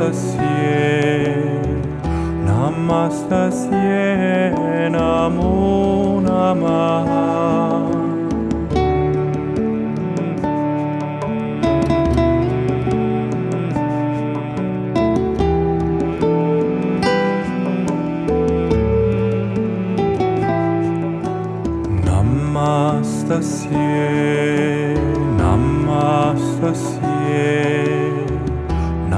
Namastasye, Namastasye, Namo Namaha. Namastasye, Namastasye.